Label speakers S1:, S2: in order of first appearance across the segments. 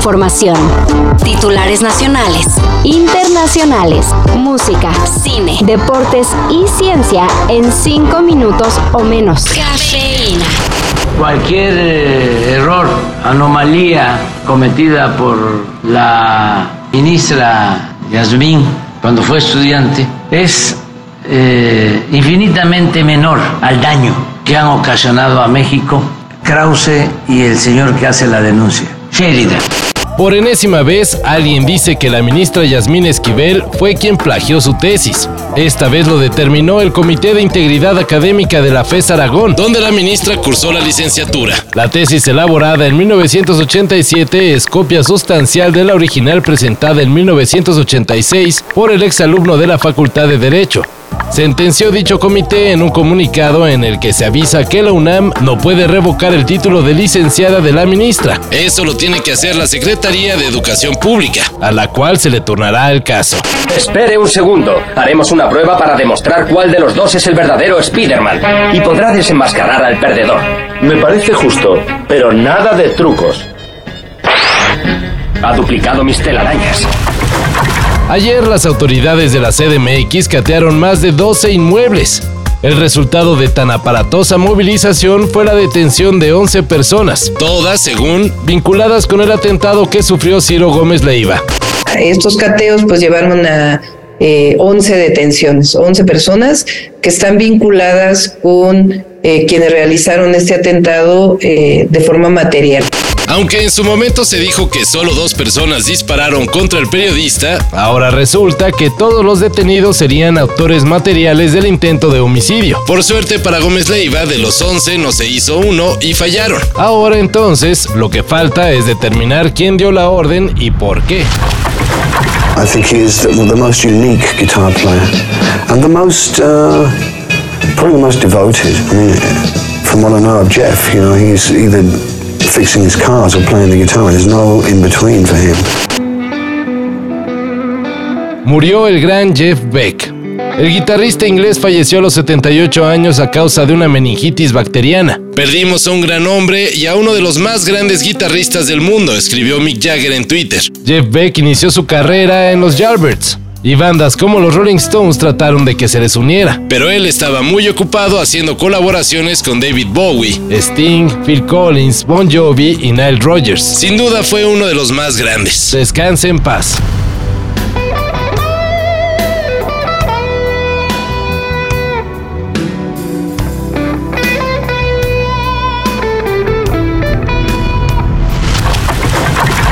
S1: información. Titulares nacionales, internacionales, música, cine, deportes y ciencia en cinco minutos o menos. Cafeína.
S2: Cualquier eh, error, anomalía cometida por la ministra Yasmín cuando fue estudiante es eh, infinitamente menor al daño que han ocasionado a México Krause y el señor que hace la denuncia, Sheridan.
S3: Por enésima vez, alguien dice que la ministra Yasmín Esquivel fue quien plagió su tesis. Esta vez lo determinó el Comité de Integridad Académica de la FES Aragón, donde la ministra cursó la licenciatura. La tesis elaborada en 1987 es copia sustancial de la original presentada en 1986 por el exalumno de la Facultad de Derecho. Sentenció dicho comité en un comunicado en el que se avisa que la UNAM no puede revocar el título de licenciada de la ministra. Eso lo tiene que hacer la Secretaría de Educación Pública, a la cual se le turnará el caso.
S4: Espere un segundo. Haremos una prueba para demostrar cuál de los dos es el verdadero Spider-Man y podrá desenmascarar al perdedor.
S5: Me parece justo, pero nada de trucos.
S4: Ha duplicado mis telarañas.
S3: Ayer las autoridades de la CDMX catearon más de 12 inmuebles. El resultado de tan aparatosa movilización fue la detención de 11 personas, todas, según, vinculadas con el atentado que sufrió Ciro Gómez Leiva.
S6: Estos cateos pues llevaron a eh, 11 detenciones, 11 personas que están vinculadas con eh, quienes realizaron este atentado eh, de forma material.
S3: Aunque en su momento se dijo que solo dos personas dispararon contra el periodista, ahora resulta que todos los detenidos serían autores materiales del intento de homicidio. Por suerte para Gómez Leiva, de los 11 no se hizo uno y fallaron. Ahora entonces, lo que falta es determinar quién dio la orden y por qué.
S7: I think he is the, most unique guitar player and the most, uh, probably the most devoted. I mean, from what I know of Jeff, you know, he's either fixing his cars or playing the guitar. There's no in between for him.
S3: Murió el gran Jeff Beck. El guitarrista inglés falleció a los 78 años a causa de una meningitis bacteriana. Perdimos a un gran hombre y a uno de los más grandes guitarristas del mundo, escribió Mick Jagger en Twitter. Jeff Beck inició su carrera en los Yardbirds. Y bandas como los Rolling Stones trataron de que se les uniera, pero él estaba muy ocupado haciendo colaboraciones con David Bowie, Sting, Phil Collins, Bon Jovi y Nile Rodgers. Sin duda fue uno de los más grandes. Descanse en paz.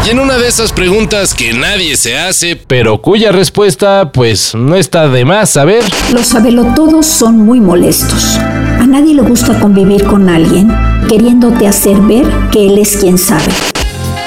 S3: Y en una de esas preguntas que nadie se hace, pero cuya respuesta pues no está de más saber.
S8: Los sabelotodos son muy molestos. A nadie le gusta convivir con alguien queriéndote hacer ver que él es quien sabe.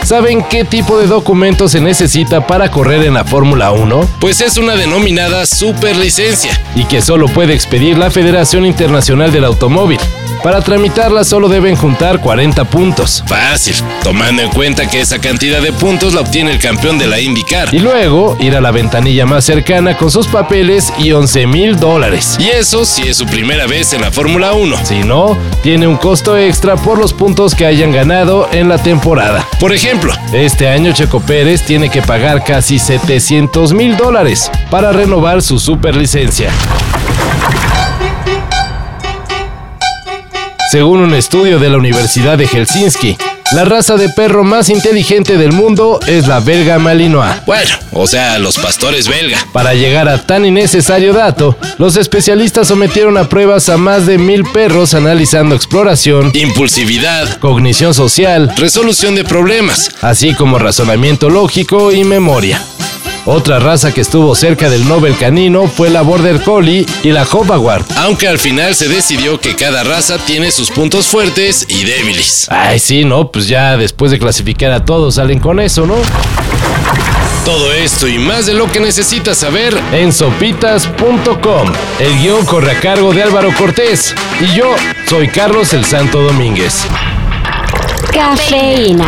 S3: ¿Saben qué tipo de documento se necesita para correr en la Fórmula 1? Pues es una denominada superlicencia y que solo puede expedir la Federación Internacional del Automóvil. Para tramitarla solo deben juntar 40 puntos. Fácil, tomando en cuenta que esa cantidad de puntos la obtiene el campeón de la IndyCar. Y luego ir a la ventanilla más cercana con sus papeles y 11 mil dólares. Y eso si es su primera vez en la Fórmula 1. Si no, tiene un costo extra por los puntos que hayan ganado en la temporada. Por ejemplo, este año Checo Pérez tiene que pagar casi 700 mil dólares para renovar su superlicencia. Según un estudio de la Universidad de Helsinki, la raza de perro más inteligente del mundo es la belga malinois. Bueno, o sea, los pastores belga. Para llegar a tan innecesario dato, los especialistas sometieron a pruebas a más de mil perros analizando exploración, impulsividad, cognición social, resolución de problemas, así como razonamiento lógico y memoria. Otra raza que estuvo cerca del Nobel canino fue la Border Collie y la Hobawart, aunque al final se decidió que cada raza tiene sus puntos fuertes y débiles. Ay, sí, no, pues ya después de clasificar a todos salen con eso, ¿no? Todo esto y más de lo que necesitas saber en sopitas.com. El guion corre a cargo de Álvaro Cortés y yo soy Carlos el Santo Domínguez.
S1: Cafeína.